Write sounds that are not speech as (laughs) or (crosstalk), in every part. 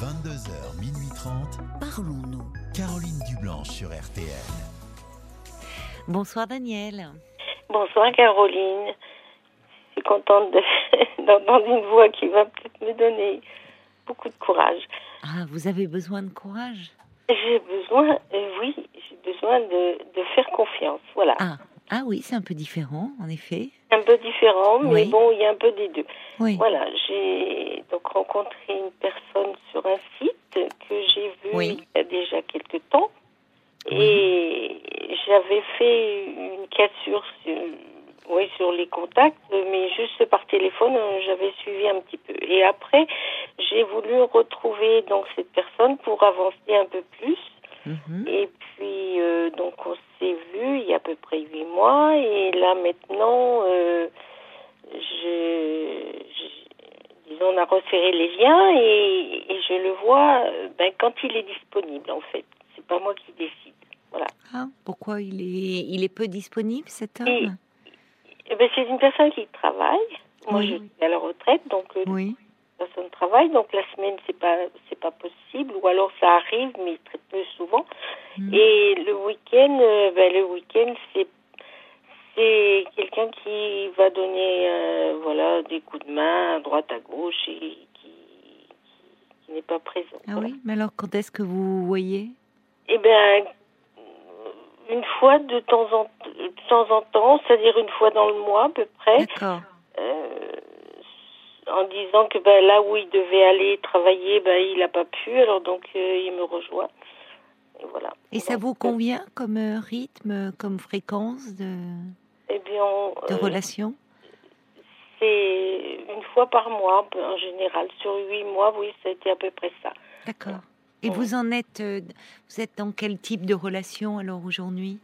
22h, minuit 30, Parlons-nous. Caroline Dublanche sur RTL. Bonsoir Daniel. Bonsoir Caroline. Je suis contente de- (laughs) d'entendre une voix qui va peut-être me donner beaucoup de courage. Ah, vous avez besoin de courage? J'ai besoin, euh, oui, j'ai besoin de, de faire confiance. Voilà. Ah, ah oui, c'est un peu différent, en effet. Un peu différent, mais Oui. bon, il y a un peu des deux. Oui. Voilà, j'ai donc rencontré une personne sur un site que j'ai vu Oui. il y a déjà quelque temps. Et j'avais fait une cassure sur, oui, sur les contacts, mais juste par téléphone, euh, j'avais suivi un petit peu. Et après, j'ai voulu retrouver donc cette personne pour avancer un peu plus. Mhm. Et puis, euh, donc, on s'est vu il y a à peu près huit mois. Et là, maintenant, euh, je, je- disons, on a resserré les liens et, et je le vois euh, ben, quand il est disponible, en fait. C'est pas moi qui décide. Voilà. Ah, pourquoi il est, il est peu disponible, cet homme? Et- Eh ben, c'est une personne qui travaille. Moi, Oui. je suis à la retraite, donc euh, Oui. la personne travaille. Donc, la semaine, c'est pas, c'est pas possible. Ou alors, ça arrive, mais très peu souvent. Mhm. Et le week-end, euh, ben, le week-end, c'est c'est quelqu'un qui va donner euh, voilà des coups de main à droite à gauche et qui, qui, qui n'est pas présent. Ah Voilà. oui, mais alors quand est-ce que vous voyez? Eh bien, une fois de temps en de temps en temps, c'est-à-dire une fois dans le mois à peu près, D'accord. euh, en disant que ben, là où il devait aller travailler, ben, il n'a pas pu, alors donc euh, il me rejoint. Et voilà. Et ça vous convient comme euh, rythme, comme fréquence de, Eh bien, de euh, relation? C'est une fois par mois, en général. Sur huit mois, oui, été à peu près ça. D'accord. Et vous en êtes, euh, vous êtes dans quel type de relation alors aujourd'hui?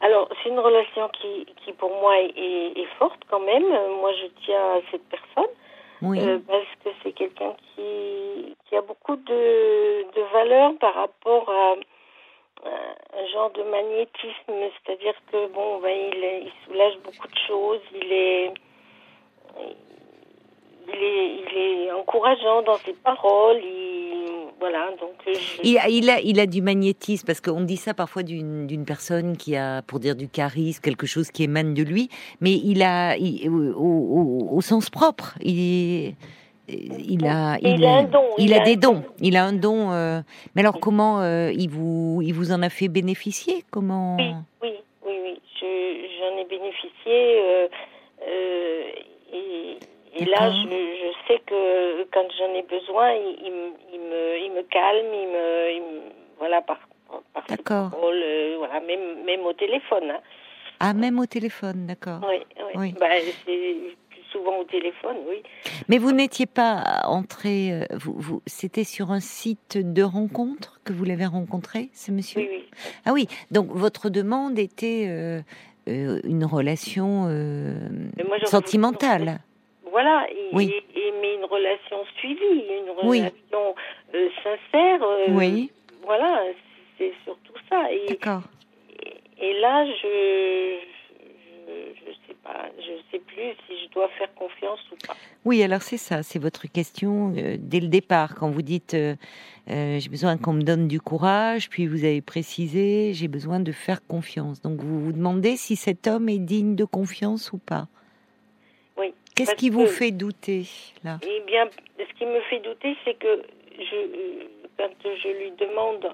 Alors, c'est une relation qui, qui pour moi, est, est forte quand même. Euh, Moi, je tiens à cette personne Oui. euh, parce que c'est quelqu'un qui, qui a beaucoup de, de valeur par rapport à un genre de magnétisme. C'est-à-dire que, bon, ben, il, soulage beaucoup de choses. Il est... Il est, il est encourageant dans ses paroles. Il, voilà, donc euh, Il a, il, a, il a du magnétisme, parce qu'on dit ça parfois d'une personne qui a, pour dire du charisme, quelque chose qui émane de lui, mais il a, il- au, au- au sens propre, il, est- il a, Il a un don, il il a a des dons, il a un don. euh, mais alors comment euh, il vous, il vous en a fait bénéficier? Comment? Oui, oui, oui, oui. Je, j'en ai bénéficié. euh, euh, et, et là, je, je sais que quand j'en ai besoin, il, il me- il me, il me calme, il me, il me- voilà, par, par D'accord. voilà, même, même au téléphone. Hein. Ah, même au téléphone, d'accord. Oui, oui. Oui. Bah, souvent au téléphone, oui. Mais vous n'étiez pas entré, euh, vous, vous, c'était sur un site de rencontre que vous l'avez rencontré, ce monsieur? Oui, oui. Ah oui, donc votre demande était euh, euh, une relation euh, moi, sentimentale. Voilà, et, Oui. et- et- mais une relation suivie, une Oui. relation sincère. Oui, Voilà, c'est surtout ça. Et, d'accord. et là, je, je, je pas, je sais plus si je dois faire confiance ou pas. Oui, alors c'est ça, c'est votre question euh, dès le départ, quand vous dites euh, euh, j'ai besoin qu'on me donne du courage, puis vous avez précisé j'ai besoin de faire confiance. Donc vous vous demandez si cet homme est digne de confiance ou pas. Oui. Qu'est-ce qui vous que- fait douter là? Eh bien, ce qui me fait douter, c'est que je, quand je lui demande,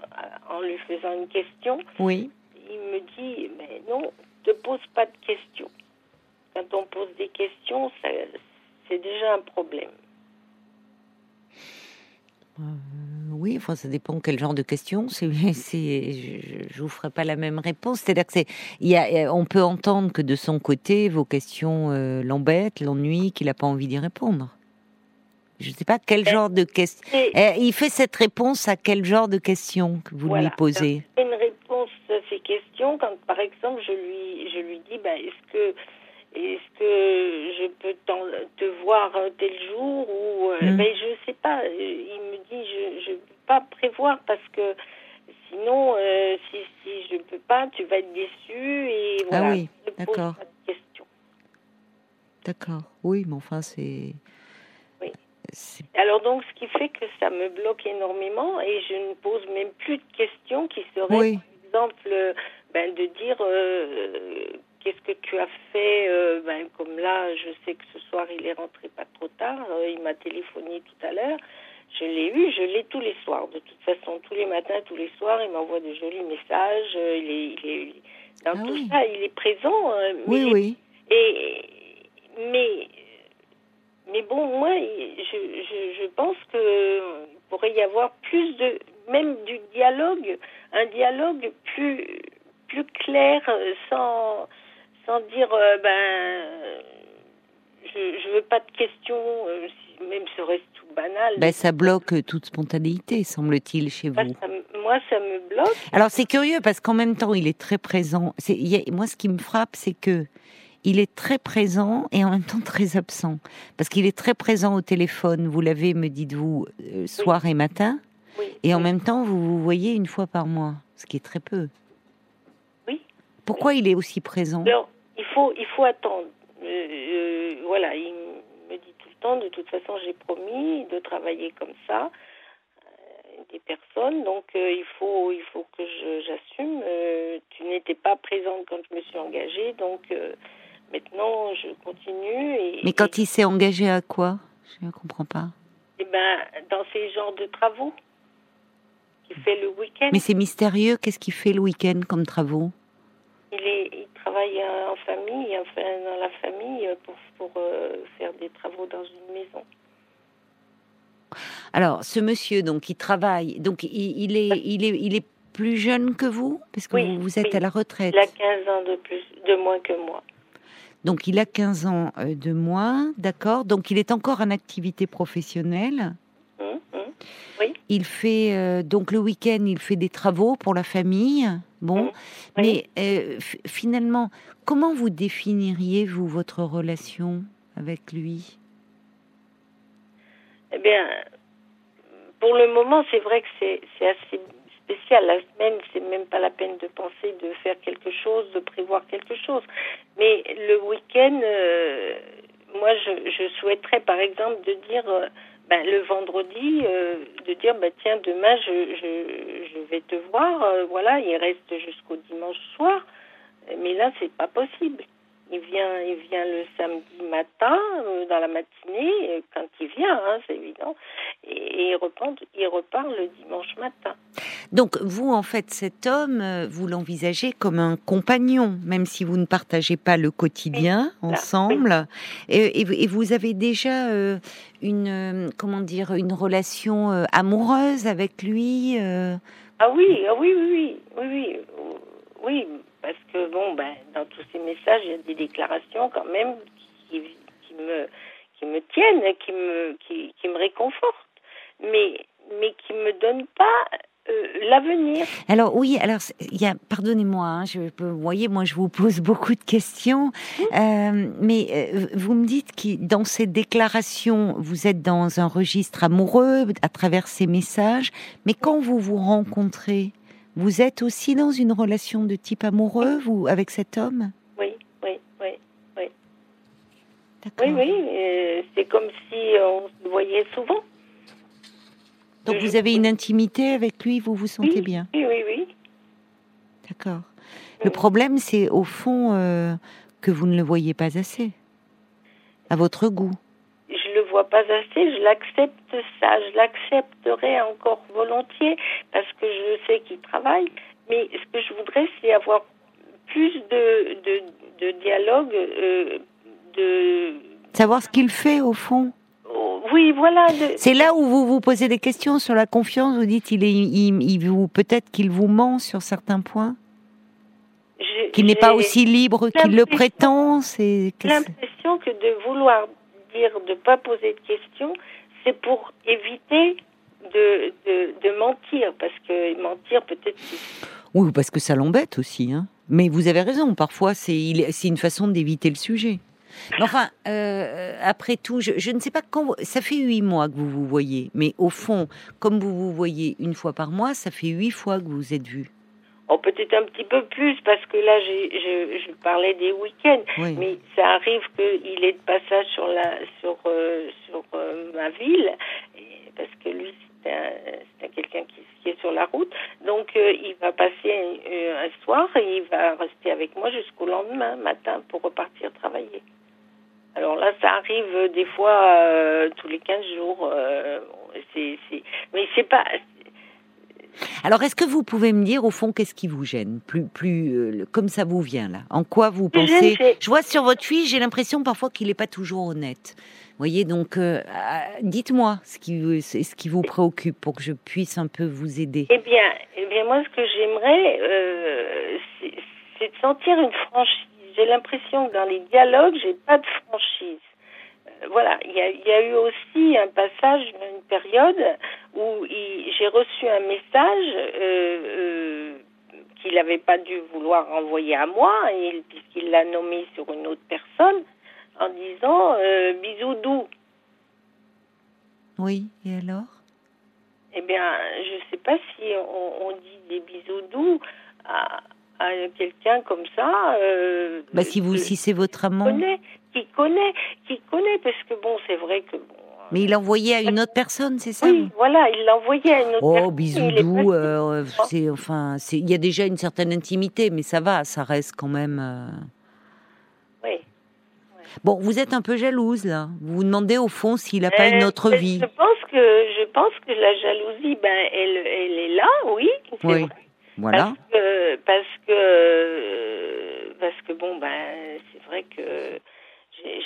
en lui faisant une question, Oui, il me dit, mais non, ne pose pas de questions. Quand on pose des questions, c'est déjà un problème. oui, enfin ça dépend quel genre de question. C'est, (laughs) je, je vous ferai pas la même réponse. C'est-à-dire que c'est, y a, on peut entendre que de son côté vos questions euh, l'embêtent, l'ennuient, qu'il n'a pas envie d'y répondre. Je ne sais pas quel Eh, genre de question. Et il fait cette réponse à quel genre de question que vous Voilà. lui posez? Une réponse à ces questions, quand par exemple je lui, je lui dis, ben, est-ce que, est-ce que je peux te voir un tel jour ou, euh, Mm. ben, je sais pas. Euh, Il me dit, je ne peux pas prévoir parce que sinon, euh, si, si je peux pas, tu vas être déçu et Ah voilà. oui, Ne pose d'accord. pas de questions. D'accord. Oui, mais enfin c'est. Oui. Alors donc, ce qui fait que ça me bloque énormément et je ne pose même plus de questions qui seraient, oui, par exemple, euh, ben, de dire euh, qu'est-ce que tu as fait. euh, ben, comme là, je sais que ce soir, il est rentré pas trop tard. euh, il m'a téléphoné tout à l'heure. Je l'ai eu, je l'ai tous les soirs. De toute façon, tous les matins, tous les soirs, il m'envoie de jolis messages. euh, il est, il est, dans Ah tout oui. ça, il est présent. mais oui, oui. et mais mais bon, moi, je, je, je pense que il pourrait y avoir plus de même du dialogue, un dialogue plus plus clair, sans sans dire euh, ben je je veux pas de questions, euh, si- même serait-ce tout banal. Ben, ça bloque toute spontanéité, semble-t-il, chez Moi, vous. ça, moi, ça me bloque. Alors c'est curieux parce qu'en même temps il est très présent. A- moi ce qui me frappe c'est que il est très présent et en même temps très absent parce qu'il est très présent au téléphone. Vous l'avez, me dites-vous, euh, soir et matin, Oui. et en oui. même temps vous vous voyez une fois par mois, ce qui est très peu. Oui. Pourquoi il est aussi présent? Alors, il faut, il faut attendre. Euh, euh, voilà, il me dit tout le temps, de toute façon, j'ai promis de travailler comme ça, euh, des personnes, donc euh, il faut, il faut que j'assume. Euh, tu n'étais pas présente quand je me suis engagée, donc euh, maintenant je continue. Et, Mais quand il s'est engagé à quoi? Je ne comprends pas. et, ben, dans ces genres de travaux qu'il fait le week-end, Mais c'est mystérieux. Qu'est-ce qu'il fait le week-end comme travaux? Il, est, il travaille euh, en famille, enfin dans la famille, euh, pour, pour euh, faire des travaux dans une maison. Alors, ce monsieur, donc, il travaille, donc il, il est, il est, il est plus jeune que vous, parce que Oui, vous, vous êtes oui. à la retraite. Il a 15 ans de plus, de moins que moi. Donc, il a 15 ans de moins, d'accord. Donc, il est encore en activité professionnelle. Hum, hum. Il fait euh, donc le week-end, il fait des travaux pour la famille. Bon, Mhm. Oui. mais euh, finalement, comment vous définiriez vous votre relation avec lui? Eh bien, pour le moment, c'est vrai que c'est assez spécial. La semaine, c'est même pas la peine de penser de faire quelque chose, de prévoir quelque chose. Mais le week-end, euh, moi, je, je souhaiterais, par exemple, de dire, euh, ben, le vendredi, euh, de dire, ben, tiens, demain, je, je, vais te voir. euh, voilà, il reste jusqu'au dimanche soir. Mais là, c'est pas possible. Il vient, il vient le samedi matin, euh, dans la matinée, euh, quand il vient, hein, c'est évident, et, et il, repart, il repart le dimanche matin. Donc vous, en fait, cet homme, euh, vous l'envisagez comme un compagnon, même si vous ne partagez pas le quotidien Oui, ensemble. Et, et vous- et vous avez déjà euh, une, euh, comment dire, une relation amoureuse avec lui. Ah oui, ah oui, oui, oui, oui, oui, oui, parce que bon, ben, dans tous ces messages, il y a des déclarations quand même qui, qui me, qui me tiennent, qui me, qui, qui me réconfortent, mais, mais qui me donnent pas euh, l'avenir. Alors oui, alors il y a, pardonnez-moi, hein, je, vous voyez, moi je vous pose beaucoup de questions, euh, mais euh, vous me dites que dans ces déclarations, vous êtes dans un registre amoureux à travers ces messages, mais quand vous vous rencontrez, vous êtes aussi dans une relation de type amoureux, vous, avec cet homme? Oui, oui, oui. D'accord. Oui, oui, euh, c'est comme si on se voyait souvent. Donc vous avez une intimité avec lui, vous vous sentez oui, bien? Oui, oui, oui. D'accord. Le Oui. problème, c'est au fond euh, que vous ne le voyez pas assez, à votre goût. Vois pas assez, je l'accepte ça, je l'accepterai encore volontiers parce que je sais qu'il travaille. Mais ce que je voudrais, c'est avoir plus de, de, de dialogue, euh, de. Savoir ce qu'il fait au fond. oh, oui, voilà. C'est là où vous vous posez des questions sur la confiance. Vous dites, il est, il, il vous, peut-être qu'il vous ment sur certains points, qu'il n'est pas aussi libre qu'il le prétend. C'est l'impression que de vouloir dire de pas poser de questions, c'est pour éviter de, de, mentir, parce que mentir peut-être oui, parce que ça l'embête aussi. Hein. Mais vous avez raison. Parfois, c'est, une façon d'éviter le sujet. Enfin, euh, après tout, je, ne sais pas quand. Ça fait huit mois que vous vous voyez, mais au fond, comme vous vous voyez une fois par mois, ça fait huit fois que vous vous êtes vus. Oh, peut-être un petit peu plus parce que là, je, je parlais des week-ends, Oui. mais ça arrive qu'il est de passage sur la, sur, euh, sur euh, ma ville, et- parce que lui, c'est un, c'est un quelqu'un qui, qui est sur la route. Donc, euh, il va passer un, un soir et il va rester avec moi jusqu'au lendemain matin pour repartir travailler. Alors là, ça arrive euh, des fois euh, tous les 15 jours. euh, c'est, mais c'est pas. Alors, est-ce que vous pouvez me dire, au fond, qu'est-ce qui vous gêne? Plus, plus euh, comme ça vous vient, là. En quoi vous pensez Je vois sur votre fille, j'ai l'impression parfois qu'il n'est pas toujours honnête. Vous voyez, donc, euh, euh, dites-moi ce qui, ce qui vous préoccupe pour que je puisse un peu vous aider. Eh bien, eh bien, moi, ce que j'aimerais, euh, c'est, c'est de sentir une franchise. J'ai l'impression que dans les dialogues, j'ai pas de franchise. Voilà, il y a, il y a eu aussi un passage, une période où j'ai reçu un message euh, euh, qu'il n'avait pas dû vouloir envoyer à moi, puisqu'il l'a nommé sur une autre personne, en disant euh, bisous doux. Oui, et alors? Eh bien, je sais pas si on, on dit des bisous doux à, à quelqu'un comme ça. Euh, bah, Si, vous, si c'est votre qui amant. connaît, qui connaît, qui connaît, parce que bon, c'est vrai que bon. euh, Mais il l'a envoyé à une autre personne, c'est ça oui, voilà, il l'a envoyé à une autre Oh, personne. est doux, pas- euh, c'est enfin, c'est il y a déjà une certaine intimité, mais ça va, ça reste quand même. euh, Oui. Bon, vous êtes un peu jalouse là. Vous vous demandez au fond s'il n'a pas Euh, une autre vie. Je pense que je pense que la jalousie, ben, elle, elle est là, oui. Oui. vrai. Voilà. Parce que, parce que, parce que bon, ben, c'est vrai que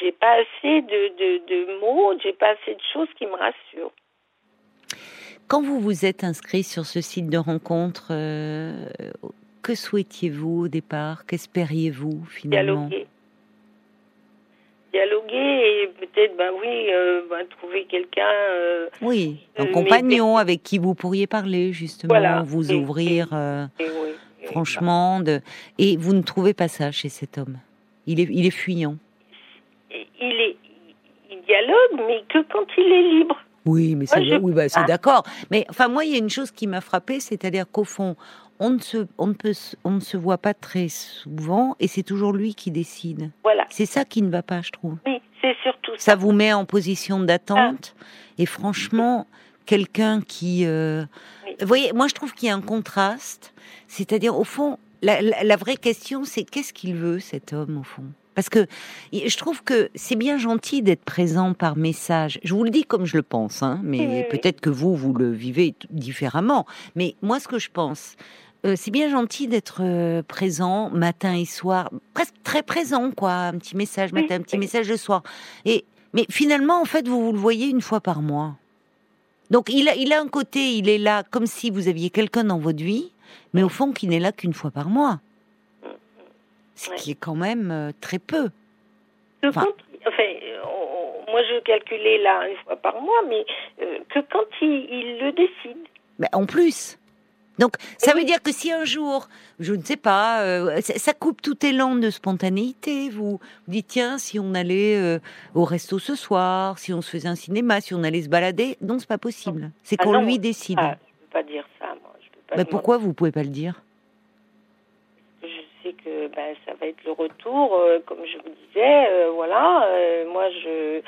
j'ai- pas assez de, de, de mots, j'ai pas assez de choses qui me rassurent. Quand vous vous êtes inscrit sur ce site de rencontre, euh, que souhaitiez-vous au départ? Qu'espériez-vous finalement? Dialoguer. Dialoguer et peut-être, ben oui, euh, ben, trouver quelqu'un. euh, Oui, un Euh, mais- compagnon avec qui vous pourriez parler justement, Voilà. vous Et- ouvrir et oui, et franchement. De... Et vous ne trouvez pas ça chez cet homme? Il est, il est fuyant. Il est, il dialogue, mais que quand il est libre. Oui, mais je- oui, bah, c'est Ah. d'accord. Mais enfin, moi, il y a une chose qui m'a frappée, c'est-à-dire qu'au fond, on ne se, on ne peut, on ne se voit pas très souvent, et c'est toujours lui qui décide. Voilà. C'est ça qui ne va pas, je trouve. Oui, c'est surtout ça. Ça vous met en position d'attente, et franchement, quelqu'un qui, euh, Oui. vous voyez, moi, je trouve qu'il y a un contraste. C'est-à-dire, au fond, la, la- la vraie question, c'est qu'est-ce qu'il veut cet homme, au fond? Parce que je trouve que c'est bien gentil d'être présent par message. Je vous le dis comme je le pense, hein, mais Oui, peut-être que vous, vous le vivez différemment. Mais moi, ce que je pense, euh, c'est bien gentil d'être euh, présent matin et soir, presque très présent, quoi. Un petit message Oui, matin, un petit message le soir. Et mais finalement, en fait, vous, vous le voyez une fois par mois. Donc il a, il a un côté, il est là comme si vous aviez quelqu'un dans votre vie, mais au fond, qui n'est là qu'une fois par mois. Ce Ouais. qui est quand même euh, très peu. Enfin- quand, enfin, on- moi je calculais là une fois par mois, mais que quand il, il le décide. Mais en plus. Donc, ça veut dire que si un jour, je ne sais pas, euh, ça, coupe tout élan de spontanéité, vous, vous dites, tiens, si on allait euh, au resto ce soir, si on se faisait un cinéma, si on allait se balader, non, c'est pas possible. C'est Ah qu'on lui décide. Ah, je peux pas dire ça, moi. Je peux pas Mais demander- pourquoi vous pouvez pas le dire? Je sais que ben, ça va être le retour, euh, comme je vous disais. voilà, moi je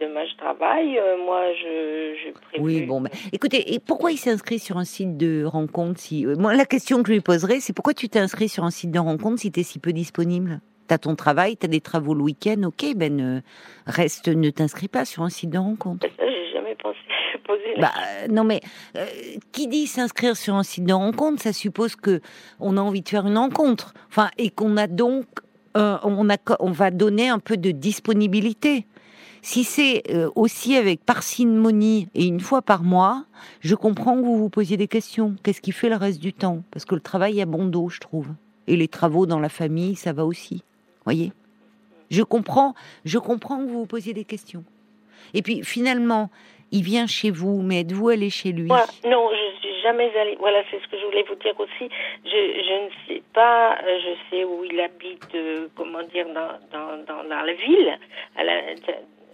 demain je travaille, euh, moi je, je prévu. Oui, bon, ben, écoutez, et pourquoi il s'est inscrit sur un site de rencontre si euh, Moi, la question que je lui poserais, c'est pourquoi tu t'es inscrit sur un site de rencontre si tu es si peu disponible? T'as ton travail, t'as des travaux le week-end, ok, ben euh, reste, ne t'inscris pas sur un site de rencontre. Ça, j'ai jamais pensé Bah non mais euh, qui dit s'inscrire sur un site de rencontre, ça suppose que on a envie de faire une rencontre. Enfin et qu'on a donc euh, on a on va donner un peu de disponibilité. Si c'est euh, aussi avec parcimonie et une fois par mois, je comprends que vous vous posiez des questions. Qu'est-ce qui fait le reste du temps? Parce que le travail a bon dos, je trouve. Et les travaux dans la famille, ça va aussi. Voyez? Je comprends, je comprends que vous vous posiez des questions. Et puis finalement, il vient chez vous, mais êtes-vous allé chez lui? Non, je suis jamais allée. Voilà, c'est ce que je voulais vous dire aussi. Je, ne sais pas, euh, je sais où il habite, euh, comment dire, dans, la ville,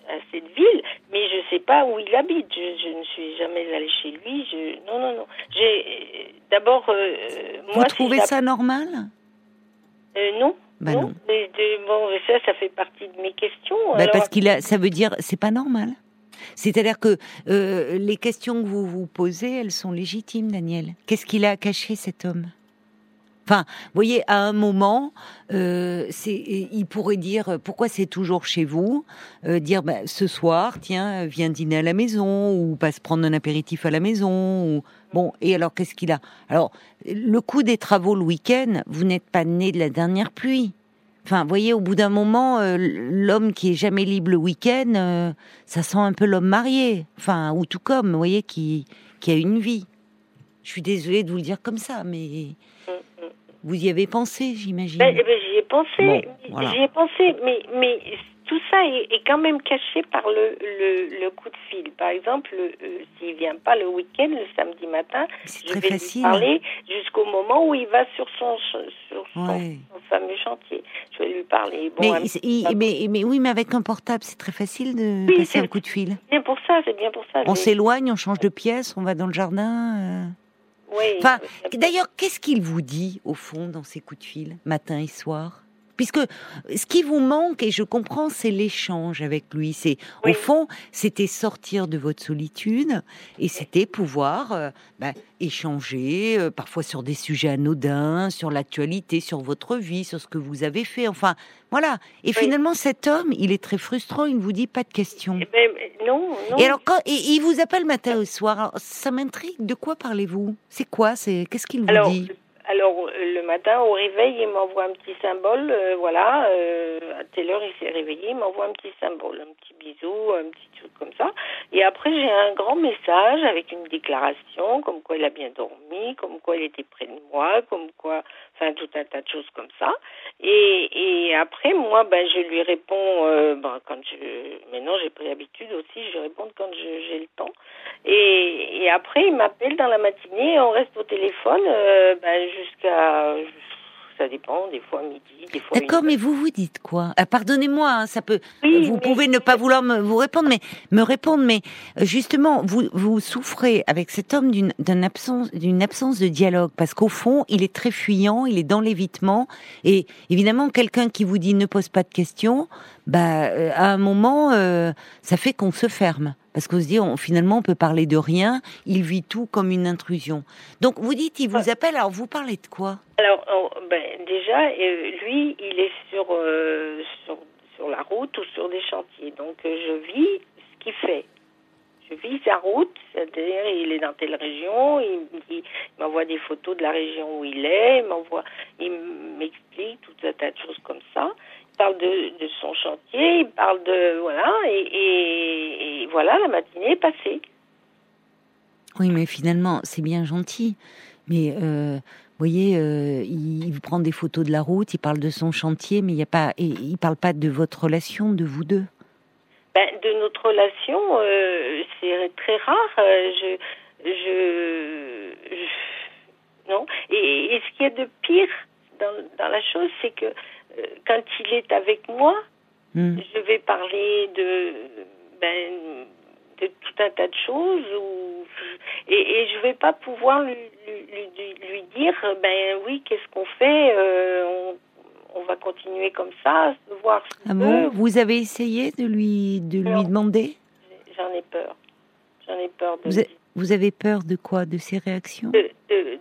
à cette ville, mais je ne sais pas où il habite. Je, je ne suis jamais allée chez lui. Je, non, non, non. J'ai d'abord, euh, Vous moi, trouvez ça- normal? Euh, non. Bah non. Mais de- bon, ça, ça fait partie de mes questions. Bah, alors- parce qu'il a, ça veut dire, c'est pas normal. C'est-à-dire que euh, les questions que vous vous posez, elles sont légitimes, Daniel. Qu'est-ce qu'il a caché cet homme? Enfin, vous voyez, à un moment, euh, il pourrait dire euh, pourquoi c'est toujours chez vous, euh, dire bah, ce soir, tiens, viens dîner à la maison ou passe prendre un apéritif à la maison. Bon, et alors qu'est-ce qu'il a? Alors, le coût des travaux le week-end, vous n'êtes pas né de la dernière pluie. Enfin, vous voyez, au bout d'un moment, euh, l'homme qui est jamais libre le week-end, euh, ça sent un peu l'homme marié. Enfin, ou tout comme, vous voyez, qui, qui a une vie. Je suis désolée de vous le dire comme ça, mais vous y avez pensé, j'imagine. Ben, eh ben, j'y ai pensé, Bon, voilà. j'y ai pensé, mais, mais tout ça est, est quand même caché par le, le, le coup de fil. Par exemple, euh, s'il vient pas le week-end, le samedi matin, je vais facile. lui parler jusqu'au moment où il va sur son sur son, Ouais. son fameux chantier. Je vais lui parler. Bon, mais, il- mais, mais oui, mais avec un portable, c'est très facile de Oui, passer un coup de fil. c'est bien pour ça, c'est bien pour ça. On s'éloigne, on change de pièce, on va dans le jardin. euh. Enfin, D'ailleurs, qu'est-ce qu'il vous dit, au fond, dans ces coups de fil, matin et soir? Puisque ce qui vous manque, et je comprends, c'est l'échange avec lui. C'est Oui. Au fond, c'était sortir de votre solitude et c'était pouvoir euh, bah, échanger, euh, parfois sur des sujets anodins, sur l'actualité, sur votre vie, sur ce que vous avez fait. Enfin, voilà. Et finalement, cet homme, il est très frustrant, il ne vous dit pas de questions. Eh ben, non, non. Et alors, quand et il vous appelle matin au soir, alors, ça m'intrigue. De quoi parlez-vous? C'est quoi? C'est qu'est-ce qu'il vous Alors, dit? Alors le matin au réveil, il m'envoie un petit symbole. euh, voilà, euh, à telle heure il s'est réveillé, il m'envoie un petit symbole, un petit bisou, un petit truc comme ça. Et après j'ai un grand message avec une déclaration, comme quoi il a bien dormi, comme quoi il était près de moi, comme quoi, enfin tout un tas de choses comme ça. Et, et après moi, ben je lui réponds, euh, ben, quand je, maintenant j'ai pris l'habitude aussi, je réponds quand j'ai le temps. Et, et après, il m'appelle dans la matinée on reste au téléphone euh, ben, jusqu'à. Ça dépend, des fois midi, des fois. D'accord, mais vous vous dites quoi? Ah, Pardonnez-moi, hein, ça peut. Oui, vous mais- pouvez ne pas vouloir me, vous répondre, mais me répondre, mais euh, justement, vous vous souffrez avec cet homme d'une d'une absence d'une absence de dialogue, parce qu'au fond, il est très fuyant, il est dans l'évitement, et évidemment, quelqu'un qui vous dit ne pose pas de questions, bah euh, à un moment, euh, ça fait qu'on se ferme. Parce qu'on se dit, on, finalement, on peut parler de rien. Il vit tout comme une intrusion. Donc, vous dites, il vous appelle. Alors, vous parlez de quoi? Alors, ben, déjà, euh, lui, il est sur, euh, sur, sur la route ou sur des chantiers. Donc, je vis ce qu'il fait. Je vis sa route, c'est-à-dire il est dans telle région, il, il m'envoie des photos de la région où il est, il m'envoie, il m'explique tout un tas de choses comme ça. Il parle de, de son chantier, il parle de voilà, et, et, et voilà, la matinée est passée. Oui, mais finalement, c'est bien gentil. Mais euh, vous voyez, euh, il, prend des photos de la route, il parle de son chantier, mais il y a pas, et il parle pas de votre relation, de vous deux. Ben, de notre relation, euh, c'est très rare. euh, je, je, je- non. Et, et ce qu'il y a de pire dans, dans la chose, c'est que quand il est avec moi, Hmm. je vais parler de, ben, de tout un tas de choses ou, et, et je vais pas pouvoir lui, lui, lui- lui dire, ben oui, qu'est-ce qu'on fait euh, on, on va continuer comme ça, voir. si Ah on bon. Vous avez essayé de lui, de lui demander? J'en ai peur. J'en ai peur de, vous, a- vous avez peur de quoi? De ses réactions? De, de-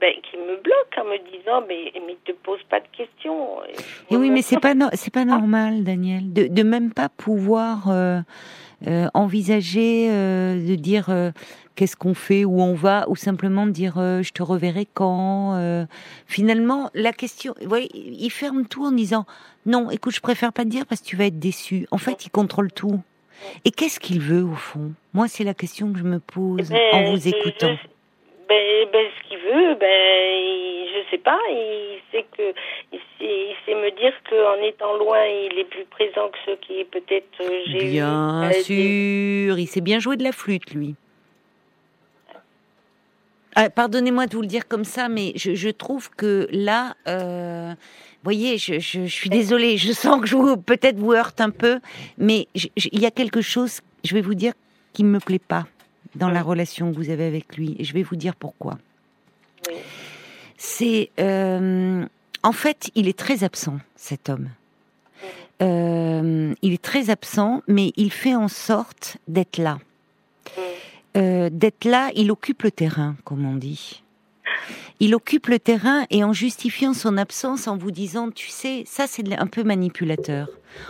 ben, qui me bloque en me disant mais mais te pose pas de questions. Et Eh oui, mais c'est pas no- c'est pas normal, Daniel, de, de même pas pouvoir euh, euh, envisager euh, de dire qu'est-ce qu'on fait, où on va, ou simplement de dire je te reverrai quand. Finalement, la question, vous voyez, il ferme tout en disant non, écoute, je préfère pas te dire parce que tu vas être déçu. En fait, il contrôle tout. Et qu'est-ce qu'il veut au fond? Moi, c'est la question que je me pose Ben, en vous écoutant. je- ben, ben, ce qu'il veut, ben, il- je sais pas. Il sait que il sait, il sait me dire qu'en étant loin, il est plus présent que ceux qui peut-être euh, j'ai eu, Bien euh, des- sûr, il sait bien jouer de la flûte, lui. Ah, Pardonnez-moi de vous le dire comme ça, mais je, je trouve que là, euh, voyez, je, je, je suis désolée, je sens que je vous peut-être vous heurte un peu, mais il y a quelque chose, je vais vous dire, qui me plaît pas dans la relation que vous avez avec lui, et je vais vous dire pourquoi. Oui. C'est euh, en fait, il est très absent, cet homme. Euh, il est très absent, mais il fait en sorte d'être là. Euh, d'être là, il occupe le terrain, comme on dit. Il occupe le terrain et en justifiant son absence, en vous disant, tu sais, ça c'est un peu manipulateur,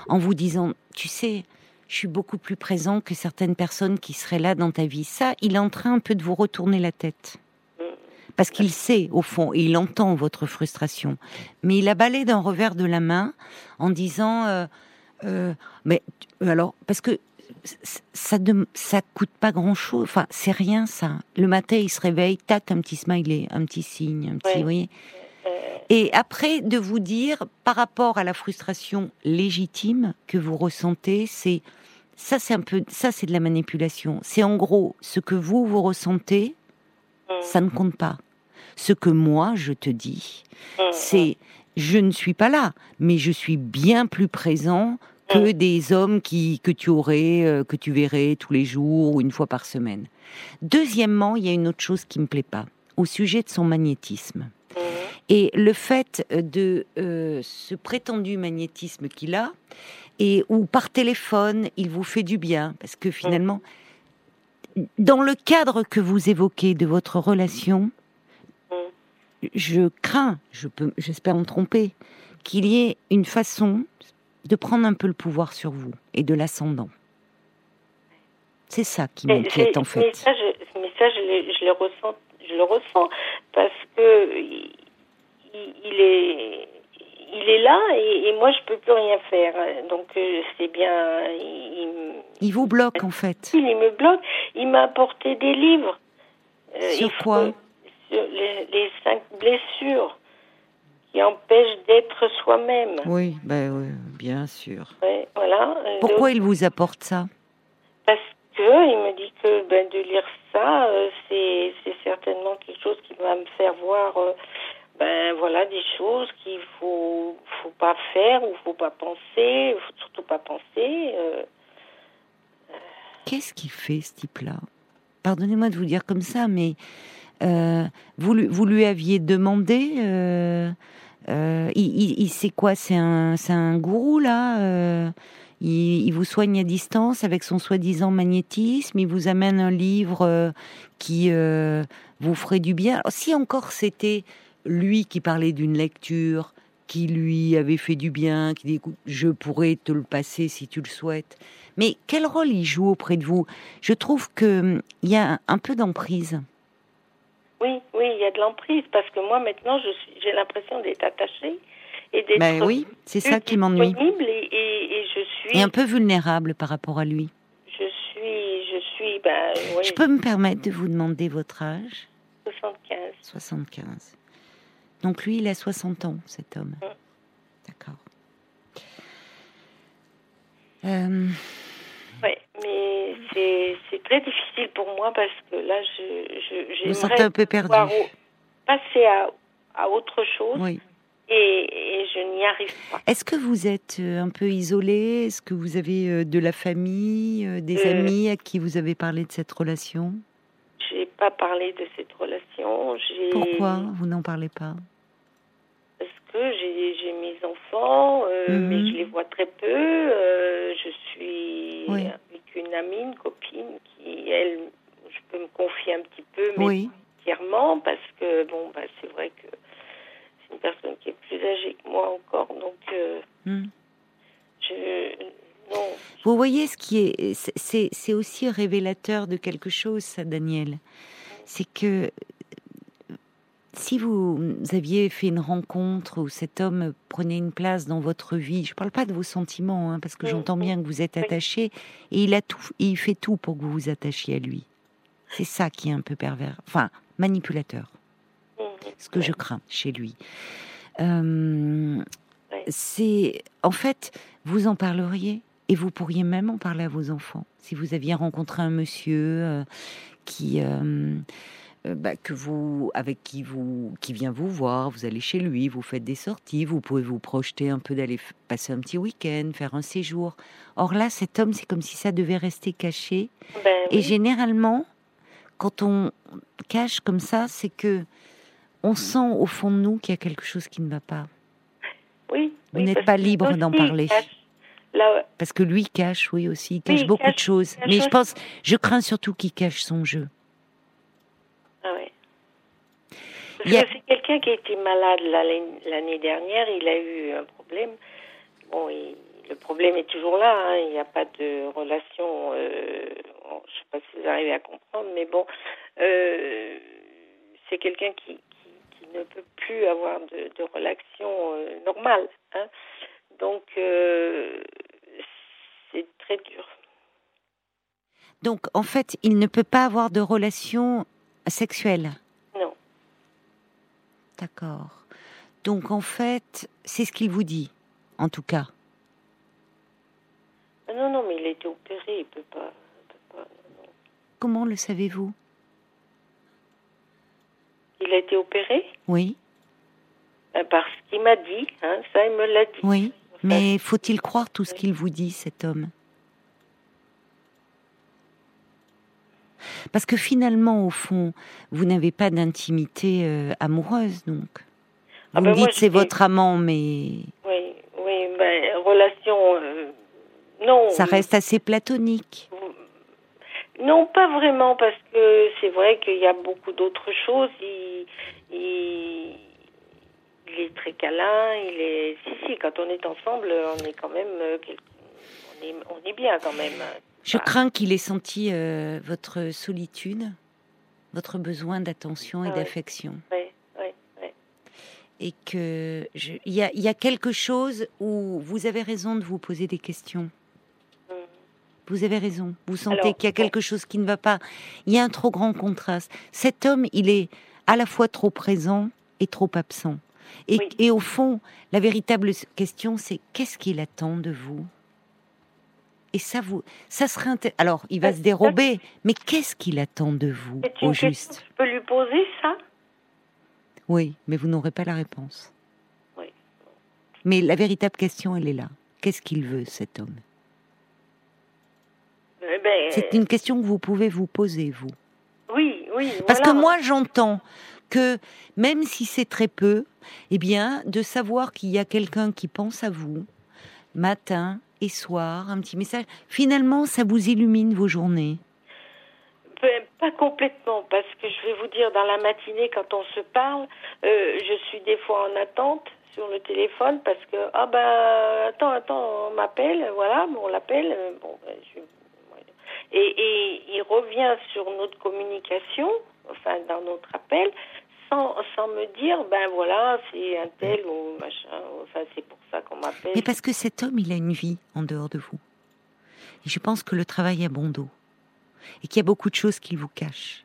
en vous disant, tu sais, je suis beaucoup plus présent que certaines personnes qui seraient là dans ta vie. Ça, il est en train un peu de vous retourner la tête. Parce qu'il sait, au fond, et il entend votre frustration. Mais il a balayé d'un revers de la main en disant, euh, euh, mais alors, parce que ça ne ça coûte pas grand chose. Enfin, c'est rien ça. Le matin, il se réveille, tac, un petit smiley, un petit signe, un petit, vous voyez. Euh, Et après, de vous dire, par rapport à la frustration légitime que vous ressentez, c'est ça, c'est un peu, ça, c'est de la manipulation. C'est en gros ce que vous vous ressentez, mm, ça ne compte pas. Ce que moi je te dis, mm, c'est je ne suis pas là, mais je suis bien plus présent que des hommes qui que tu aurais, euh, que tu verrais tous les jours ou une fois par semaine. Deuxièmement, il y a une autre chose qui me plaît pas au sujet de son magnétisme. Mm, Et le fait de euh, ce prétendu magnétisme qu'il a, et où par téléphone, il vous fait du bien, parce que finalement, dans le cadre que vous évoquez de votre relation, je crains, je peux, j'espère me tromper, qu'il y ait une façon de prendre un peu le pouvoir sur vous et de l'ascendant. C'est ça qui m'inquiète en Mais fait. ça, je, mais ça, je, le- je le ressens, je le ressens parce que il, il est, il est là et, et moi je peux plus rien faire. Donc euh, c'est bien. Il, vous bloque en fait. il me bloque. Il m'a apporté des livres. Euh, Sur faut- quoi Sur les, les cinq blessures qui empêchent d'être soi-même. Oui, ben oui, bien sûr. Ouais, voilà. Euh, Pourquoi donc, il vous apporte ça? Parce que il me dit que ben, de lire ça, euh, c'est certainement quelque chose qui va me faire voir, ben voilà, des choses qu'il faut faut pas faire ou faut pas penser, faut surtout pas penser. euh. Qu'est-ce qu'il fait, ce type-là? Pardonnez-moi de vous dire comme ça, mais euh, vous, vous lui aviez demandé. Euh, euh, il, il- c'est quoi? C'est un, un gourou là euh, il, vous soigne à distance avec son soi-disant magnétisme? Il vous amène un livre euh, qui euh, vous ferait du bien? Si encore c'était lui qui parlait d'une lecture qui lui avait fait du bien, qui dit écoute, je pourrais te le passer si tu le souhaites. Mais quel rôle il joue auprès de vous? Je trouve que hum, y a un, peu d'emprise. Oui, oui, il y a de l'emprise parce que moi maintenant, j'ai l'impression d'être attachée et d'être Ben oui, c'est ça qui m'ennuie. disponible et, et, et je suis, Et un peu vulnérable par rapport à lui. je suis, je suis, ben oui, Je peux me permettre de vous demander votre âge? 75. 75. Donc lui, il a 60 ans, cet homme. Mm. D'accord. Euh, Oui, mais c'est c'est très difficile pour moi parce que là, je, je sentez un peu perdu. passer à, à autre chose Oui. et, et je n'y arrive pas. Est-ce que vous êtes euh, un peu isolé? Est-ce que vous avez euh, de la famille, des Euh. amis à qui vous avez parlé de cette relation? Pas parlé de cette relation. Pourquoi vous n'en parlez pas? Parce que j'ai mes enfants, euh, Mhm. mais je les vois très peu. euh, je suis Oui. avec une amie, une copine qui, elle, je peux me confier un petit peu, mais Oui. entièrement parce que bon bah c'est vrai que c'est une personne qui est plus âgée que moi encore donc euh, Hmm. je Vous voyez ce qui est, c'est- aussi révélateur de quelque chose, ça, Daniel. C'est que si vous aviez fait une rencontre où cet homme prenait une place dans votre vie, je ne parle pas de vos sentiments, hein, parce que Mm, j'entends mm. bien que vous êtes attaché, et il a tout, et il fait tout pour que vous vous attachiez à lui. C'est ça qui est un peu pervers, enfin manipulateur Mhm. ce que je crains chez lui. Euh. C'est en fait, vous en parleriez? Et vous pourriez même en parler à vos enfants si vous aviez rencontré un monsieur euh, qui euh, euh, bah, que vous avec qui vous qui vient vous voir, vous allez chez lui, vous faites des sorties, vous pouvez vous projeter un peu d'aller passer un petit week-end, faire un séjour. Or là, cet homme, c'est comme si ça devait rester caché Ben et généralement, quand on cache comme ça, c'est que on sent au fond de nous qu'il y a quelque chose qui ne va pas. Oui. Vous oui, n'êtes pas libre d'en parler. cache Parce que lui cache, oui aussi, il cache Oui, il beaucoup cache- de choses. Mais je pense, je crains surtout qu'il cache son jeu. Ah ouais. Parce Il y a- que c'est quelqu'un qui a été malade l'année dernière, il a eu un problème. Bon, il- le problème est toujours là, hein, il n'y a pas de relation, euh, bon, je sais pas si vous arrivez à comprendre, mais bon, euh, c'est quelqu'un qui, qui, qui ne peut plus avoir de, de relation euh, normale. Hein. Donc, euh, c'est très dur. Donc, en fait, il ne peut pas avoir de relation sexuelle? Non. D'accord. Donc, en fait, c'est ce qu'il vous dit, en tout cas? Ah Non, non, mais il a été opéré, il peut pas. il peut pas, non. Comment le savez-vous? Il a été opéré? Oui, Ben, Parce qu'il m'a dit, hein, ça il me l'a dit. oui. Mais faut-il croire tout ce qu'il vous dit, cet homme? Parce que finalement, au fond, vous n'avez pas d'intimité euh, amoureuse, donc. Vous Ah me ben, moi, dites c'est votre amant, mais Oui, oui, ben, relation, euh, non. ça reste assez platonique. Non, pas vraiment, parce que c'est vrai qu'il y a beaucoup d'autres choses. Il, il, il est très câlin, il est... Si, si, quand on est ensemble, on est quand même... euh, On est, on est bien quand même. Je crains qu'il ait senti euh, votre solitude, votre besoin d'attention et Ah d'affection. Oui, oui, oui. Et que il y, a, il y a quelque chose où vous avez raison de vous poser des questions. Mm. Vous avez raison. Vous sentez qu'il y a quelque chose qui ne va pas. Il y a un trop grand contraste. Cet homme, il est à la fois trop présent et trop absent. Et, Oui. et au fond, la véritable question, c'est qu'est-ce qu'il attend de vous? Et ça, vous, ça serait alors, il va Euh, se dérober, mais qu'est-ce qu'il attend de vous C'est une au juste? que je peux lui poser, ça? Oui, mais vous n'aurez pas la réponse. Oui. Mais la véritable question, elle est là. Qu'est-ce qu'il veut, cet homme? Eh ben, C'est une question que vous pouvez vous poser, vous. Oui, oui. Parce voilà. que moi, j'entends que même si c'est très peu, eh bien, de savoir qu'il y a quelqu'un qui pense à vous, matin et soir, un petit message, finalement, ça vous illumine vos journées? Ben, Pas complètement, parce que je vais vous dire, dans la matinée, quand on se parle, euh, je suis des fois en attente sur le téléphone parce que, ah ben, attends, attends, on m'appelle, voilà, on l'appelle, euh, bon, ben, et il revient sur notre communication, enfin, dans notre appel, sans, sans me dire, ben voilà, c'est un tel ou machin, enfin, c'est pour ça qu'on m'appelle. Mais parce que cet homme, il a une vie en dehors de vous. Et je pense que le travail a bon dos. Et qu'il y a beaucoup de choses qu'il vous cache.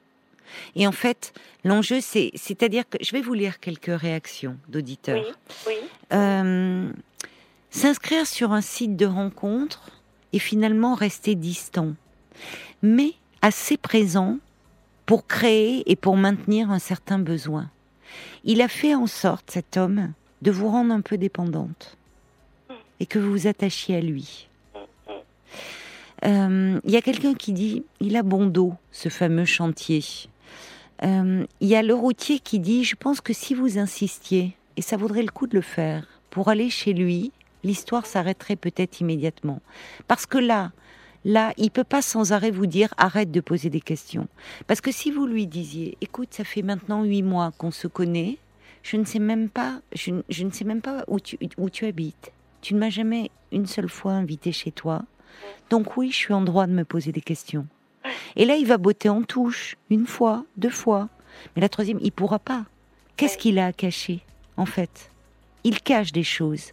Et en fait, l'enjeu, c'est, c'est-à-dire que je vais vous lire quelques réactions d'auditeurs. Oui, oui, Euh, s'inscrire sur un site de rencontre et finalement rester distant, mais assez présent pour créer et pour maintenir un certain besoin. Il a fait en sorte, cet homme, de vous rendre un peu dépendante et que vous vous attachiez à lui. Euh, Il y a quelqu'un qui dit, il a bon dos, ce fameux chantier. Euh, Il y a le routier qui dit, je pense que si vous insistiez, et ça vaudrait le coup de le faire, pour aller chez lui, l'histoire s'arrêterait peut-être immédiatement. Parce que là, là, il peut pas sans arrêt vous dire arrête de poser des questions. Parce que si vous lui disiez, écoute, ça fait maintenant huit mois qu'on se connaît, je ne sais même pas, je, ne- je ne sais même pas où tu, où tu habites. Tu ne m'as jamais une seule fois invité chez toi. Donc oui, je suis en droit de me poser des questions. Et là, il va botter en touche, une fois, deux fois. Mais la troisième, il pourra pas. Qu'est-ce qu'il a à cacher, en fait? Il cache des choses.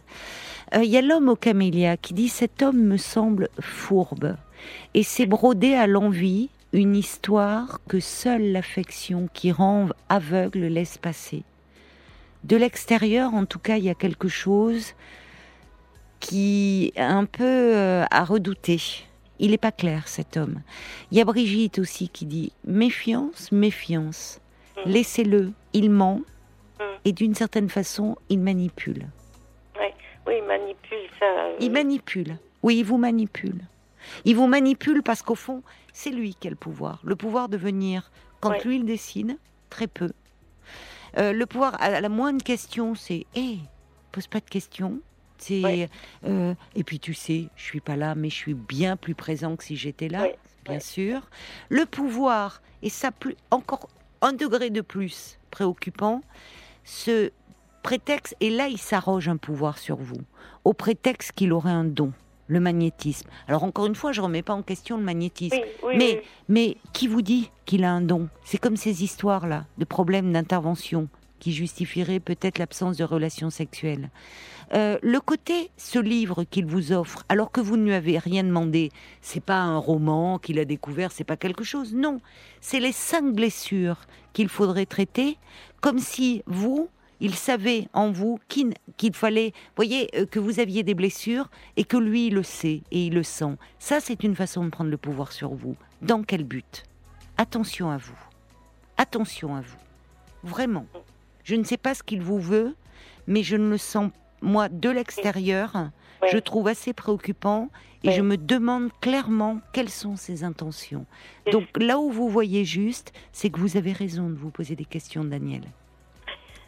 Euh, Il y a l'homme au camélia qui dit Cet homme me semble fourbe. Et c'est brodé à l'envie une histoire que seule l'affection qui rend aveugle laisse passer. De l'extérieur, en tout cas, il y a quelque chose qui est un peu euh, à redouter. Il n'est pas clair, cet homme. Il y a Brigitte aussi qui dit méfiance, méfiance. Laissez-le, il ment Mm. et d'une certaine façon, il manipule. oui, il manipule ça. euh, Il manipule. Oui, il vous manipule. Il vous manipule parce qu'au fond, c'est lui qui a le pouvoir. Le pouvoir de venir, quand Ouais. lui il décide, très peu. Euh, le pouvoir, à la moindre question, c'est hé, pose pas de questions. C'est Ouais. euh, et puis tu sais, je suis pas là, mais je suis bien plus présent que si j'étais là, Ouais, bien sûr. Le pouvoir et ça plus encore un degré de plus préoccupant, ce prétexte et là il s'arroge un pouvoir sur vous au prétexte qu'il aurait un don, le magnétisme. Alors encore une fois, je remets pas en question le magnétisme. Oui, oui, Mais, oui. mais qui vous dit qu'il a un don? C'est comme ces histoires-là de problèmes d'intervention qui justifieraient peut-être l'absence de relations sexuelles. Euh, le côté, ce livre qu'il vous offre, alors que vous ne lui avez rien demandé, c'est pas un roman qu'il a découvert, c'est pas quelque chose. Non, c'est les cinq blessures qu'il faudrait traiter, comme si vous, il savait en vous qu'il qu'il fallait, voyez, euh, que vous aviez des blessures et que lui il le sait et il le sent. Ça, c'est une façon de prendre le pouvoir sur vous. Dans quel but? Attention à vous. Attention à vous. Vraiment. Je ne sais pas ce qu'il vous veut, mais je ne le sens, moi, de l'extérieur, je trouve assez préoccupant et je me demande clairement quelles sont ses intentions. Donc là où vous voyez juste, c'est que vous avez raison de vous poser des questions, Daniel,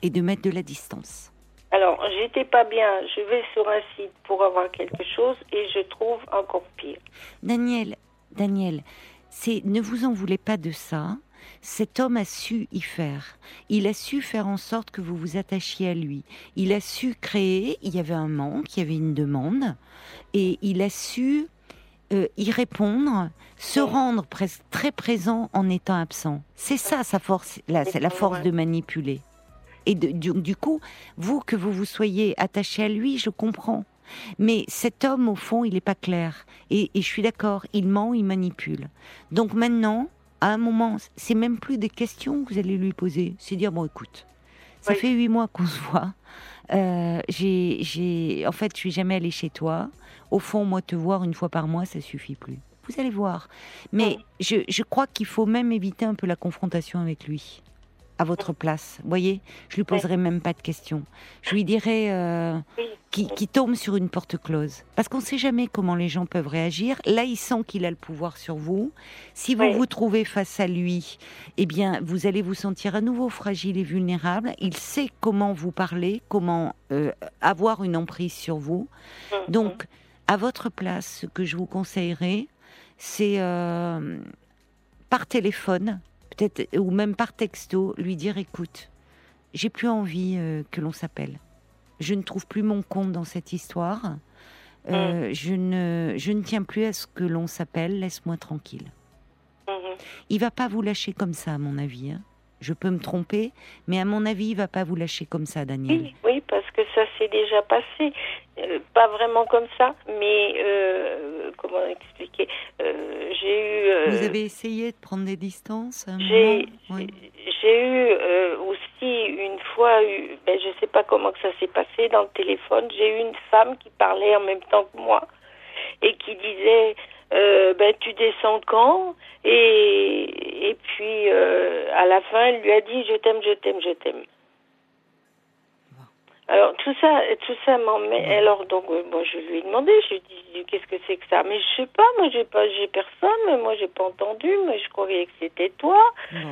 et de mettre de la distance. Alors, j'étais pas bien. Je vais sur un site pour avoir quelque chose et je trouve encore pire. Daniel, Daniel, c'est ne vous en voulez pas de ça. Cet homme a su y faire. Il a su faire en sorte que vous vous attachiez à lui. Il a su créer. Il y avait un manque, il y avait une demande, et il a su euh, y répondre, se rendre presque très présent en étant absent. C'est ça sa force, la, c'est la force de manipuler. Et du, coup, vous que vous vous soyez attaché à lui, je comprends. Mais cet homme, au fond, il n'est pas clair. Et je suis d'accord, il ment, il manipule. Donc maintenant, à un moment, c'est même plus des questions que vous allez lui poser. C'est dire, bon, écoute, ça Oui. fait huit mois qu'on se voit. Euh, j'ai, j'ai, en fait, je suis jamais allée chez toi. Au fond, moi, te voir une fois par mois, ça suffit plus. Vous allez voir. Mais Oui. je, je crois qu'il faut même éviter un peu la confrontation avec lui. À votre place, voyez, je lui poserai même pas de questions. Je lui dirai euh, qui, qui tombe sur une porte close, parce qu'on ne sait jamais comment les gens peuvent réagir. Là, il sent qu'il a le pouvoir sur vous. Si vous Oui. vous trouvez face à lui, eh bien, vous allez vous sentir à nouveau fragile et vulnérable. Il sait comment vous parler, comment euh, avoir une emprise sur vous. Mhm. Donc, à votre place, ce que je vous conseillerais, c'est euh, par téléphone, peut-être, ou même par texto, lui dire écoute, j'ai plus envie euh, que l'on s'appelle. Je ne trouve plus mon compte dans cette histoire. Euh, je, ne, je ne tiens plus à ce que l'on s'appelle. Laisse-moi tranquille. Mhm. Il va pas vous lâcher comme ça, à mon avis. hein. Je peux me tromper, mais à mon avis, il va pas vous lâcher comme ça, Daniel. Oui, oui, parce que ça s'est déjà passé. Euh, pas vraiment comme ça, mais euh, comment expliquer Euh, J'ai eu. Vous avez essayé de prendre des distances J'ai Oui. eu aussi une fois, eu, ben, je sais pas comment que ça s'est passé dans le téléphone, j'ai eu une femme qui parlait en même temps que moi et qui disait euh, ben tu descends quand? Et et puis euh, à la fin elle lui a dit je t'aime je t'aime je t'aime. Alors tout ça, tout ça m'emmène. Alors donc euh, moi je lui ai demandé, je lui ai dit qu'est-ce que c'est que ça? Mais je sais pas, moi j'ai pas, j'ai personne, moi j'ai pas entendu, mais je croyais que c'était toi.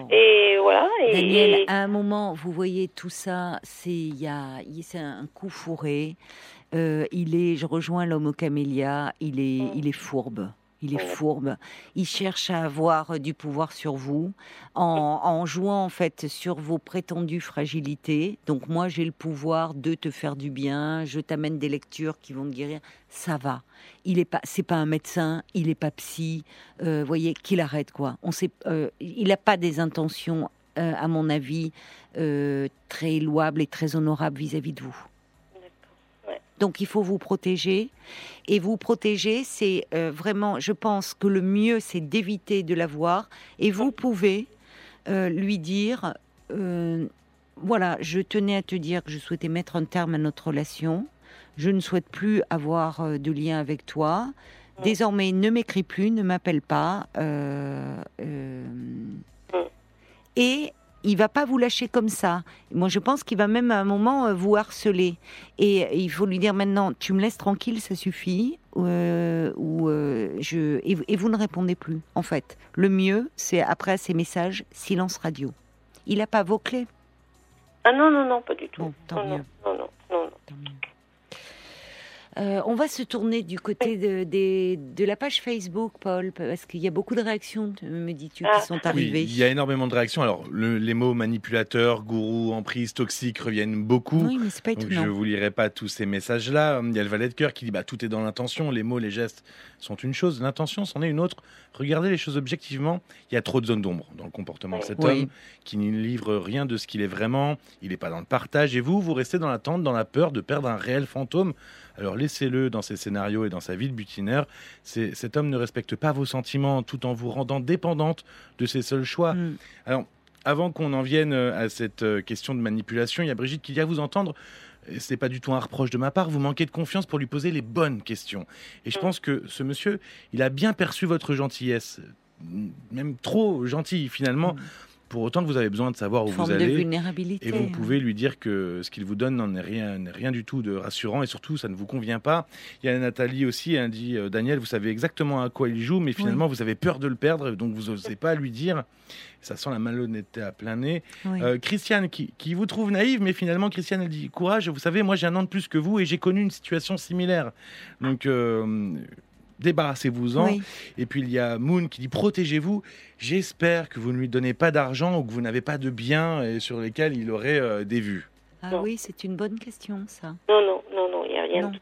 Et voilà. Et, Daniel, et- à un moment, vous voyez tout ça, c'est il y a, c'est un coup fourré. Euh, il est, je rejoins l'homme au camélia. Il est, Mm. il est fourbe. Il est fourbe. Il cherche à avoir du pouvoir sur vous en, en jouant en fait sur vos prétendues fragilités. Donc moi, j'ai le pouvoir de te faire du bien. Je t'amène des lectures qui vont te guérir. Ça va. Il est pas, c'est pas un médecin. Il est pas psy. Euh, voyez qu'il arrête quoi. On sait, euh, il n'a pas des intentions euh, à mon avis, euh, très louable et très honorable vis-à-vis de vous. Donc il faut vous protéger. Et vous protéger, c'est euh, vraiment, je pense que le mieux, c'est d'éviter de la voir. Et vous pouvez euh, lui dire, euh, voilà, je tenais à te dire que je souhaitais mettre un terme à notre relation. Je ne souhaite plus avoir de lien avec toi. Désormais, ne m'écris plus, ne m'appelle pas. et il va pas vous lâcher comme ça. Moi, je pense qu'il va même à un moment euh, vous harceler. Et euh, il faut lui dire maintenant, tu me laisses tranquille, ça suffit. euh, ou euh, je et, et vous ne répondez plus. En fait, le mieux, c'est après ces messages, silence radio. Il n'a pas vos clés? Ah non, non, non, pas du tout. Bon, tant non, mieux. non, non, non, non. Tant mieux. Euh, on va se tourner du côté de, la page Facebook, Paul, parce qu'il y a beaucoup de réactions, me dis-tu, Ah. qui sont Oui, arrivées. il y a énormément de réactions. Alors, le- les mots manipulateur, gourou, emprise, toxique reviennent beaucoup. Oui, mais c'est pas Donc, étonnant. je vous lirai pas tous ces messages-là. Il y a le valet de cœur qui dit bah, tout est dans l'intention. Les mots, les gestes sont une chose. L'intention, c'en est une autre. Regardez les choses objectivement. Il y a trop de zones d'ombre dans le comportement de cet Oui. homme qui ne livre rien de ce qu'il est vraiment. Il n'est pas dans le partage. Et vous, vous restez dans l'attente, dans la peur de perdre un réel fantôme. Alors laissez-le dans ses scénarios et dans sa vie de butinaire. C'est- Cet homme ne respecte pas vos sentiments tout en vous rendant dépendante de ses seuls choix. Mm. Avant qu'on en vienne euh, à cette euh, question de manipulation, il y a Brigitte qui dit à vous entendre. et C'est pas du tout un reproche de ma part. Vous manquez de confiance pour lui poser les bonnes questions. Et je Mm. pense que ce monsieur, il a bien perçu votre gentillesse, même trop gentil finalement. Mm. Pour autant que vous avez besoin de savoir où forme vous de allez. vulnérabilité. Et vous hein. pouvez lui dire que ce qu'il vous donne n'en est rien, n'est rien du tout de rassurant et surtout ça ne vous convient pas. Il y a Nathalie aussi, elle dit euh, Daniel, vous savez exactement à quoi il joue, mais finalement vous avez peur de le perdre, donc vous n'osez pas lui dire. Ça sent la malhonnêteté à plein nez. Oui. Euh, Christiane, qui, qui vous trouve naïve, mais finalement Christiane, elle dit courage. Vous savez, moi j'ai un an de plus que vous et j'ai connu une situation similaire. Donc euh, débarrassez-vous-en. Oui. Et puis il y a Moon qui dit protégez-vous. J'espère que vous ne lui donnez pas d'argent ou que vous n'avez pas de biens euh, sur lesquels il aurait euh, des vues. Ah Non. oui, c'est une bonne question, ça. Non, non, non, non, il n'y a rien. Non. de-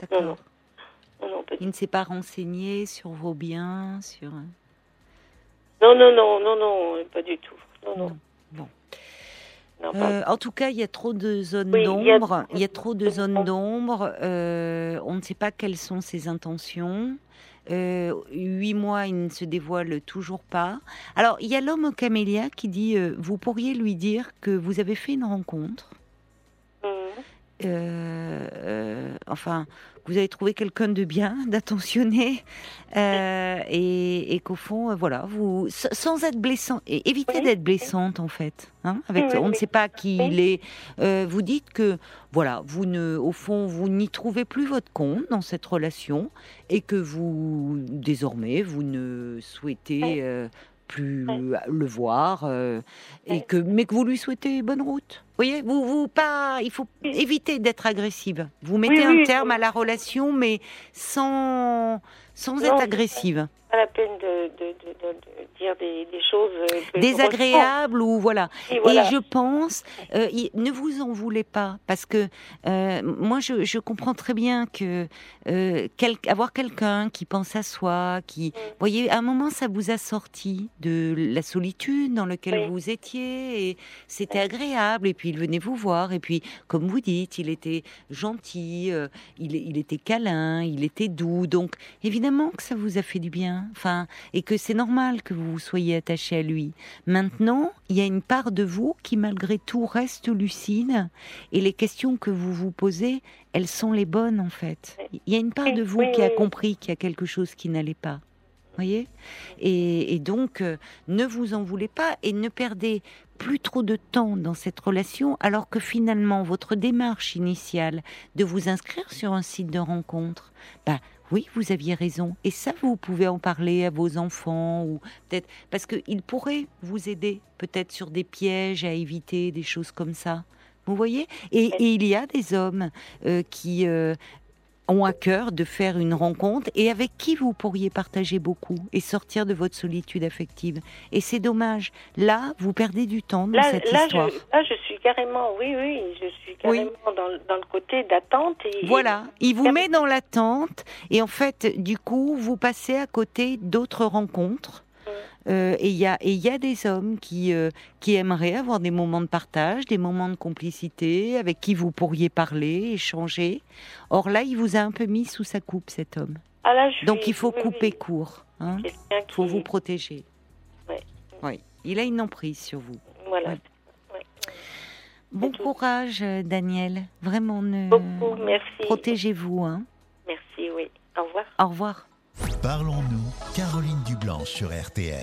D'accord. non. Non, non, pas du- Il ne s'est pas renseigné sur vos biens, sur. non, non, non, non, non, pas du tout. Non, non. Non. Bon. Non, pas- Euh, en tout cas, il y a trop de zones Oui, il y a- d'ombre. Il y a trop de zones d'ombre. Euh, on ne sait pas quelles sont ses intentions. Euh, huit mois, il ne se dévoile toujours pas. Alors, il y a l'homme au camélia qui dit Vous pourriez lui dire que vous avez fait une rencontre. Euh, euh, enfin, vous avez trouvé quelqu'un de bien, (laughs) d'attentionné, euh, et, et qu'au fond, voilà, vous, sans être blessant, et évitez d'être blessante en fait. hein, avec, on ne sait pas qui il est. Vous dites que, voilà, vous ne, au fond, vous n'y trouvez plus votre compte dans cette relation, et que vous, désormais, vous ne souhaitez plus Oui. le voir, euh, et que, mais que vous lui souhaitez bonne route. Vous voyez, vous, vous pas, il faut Oui. éviter d'être agressive. Vous mettez oui, un terme à la relation, mais sans, sans Non, être agressive. Pas la peine de, de, de, de- de dire des, des choses euh, que je Désagréable ou voilà. Et voilà. Et je pense, euh, ne vous en voulez pas, parce que euh, moi, je, je comprends très bien que euh, quel- avoir quelqu'un qui pense à soi, qui, Mm. voyez, à un moment, ça vous a sorti de la solitude dans laquelle Oui. vous étiez, et c'était agréable. Et puis il venait vous voir, et puis, comme vous dites, il était gentil, il, il était câlin, il était doux. Donc, évidemment que ça vous a fait du bien. Enfin, et que c'est normal que vous soyez attaché à lui. Maintenant, il y a une part de vous qui, malgré tout, reste lucide. Et les questions que vous vous posez, elles sont les bonnes, en fait. Il y a une part de vous qui a compris qu'il y a quelque chose qui n'allait pas. Voyez? Et, et donc, euh, ne vous en voulez pas et ne perdez plus trop de temps dans cette relation, alors que finalement, votre démarche initiale de vous inscrire sur un site de rencontre, bah, oui, vous aviez raison. Et ça, vous pouvez en parler à vos enfants ou peut-être parce qu'ils pourraient vous aider peut-être sur des pièges à éviter, des choses comme ça. Vous voyez? Et, et il y a des hommes euh, qui euh, ont à cœur de faire une rencontre et avec qui vous pourriez partager beaucoup et sortir de votre solitude affective. Et c'est dommage. Là, vous perdez du temps dans Là, cette là, histoire. je, là, je suis carrément, oui, oui, je suis Oui. carrément dans, le- dans le côté d'attente. Et, Voilà, il vous met dans l'attente et en fait, du coup, vous passez à côté d'autres rencontres. Euh, et il y a, et il y a des hommes qui, euh, qui aimeraient avoir des moments de partage, des moments de complicité, avec qui vous pourriez parler, échanger. Or là, il vous a un peu mis sous sa coupe, cet homme. Ah, là, je Donc suis- il faut oui, couper oui, court. Hein il faut qui- vous protéger. Ouais. Oui. Il a une emprise sur vous. Voilà. Ouais. Bon courage, euh, Daniel. Vraiment, ne... Beaucoup, merci. protégez-vous. Hein. Merci, oui. Au revoir. Au revoir. Parlons-nous, Caroline Dublanche sur RTL.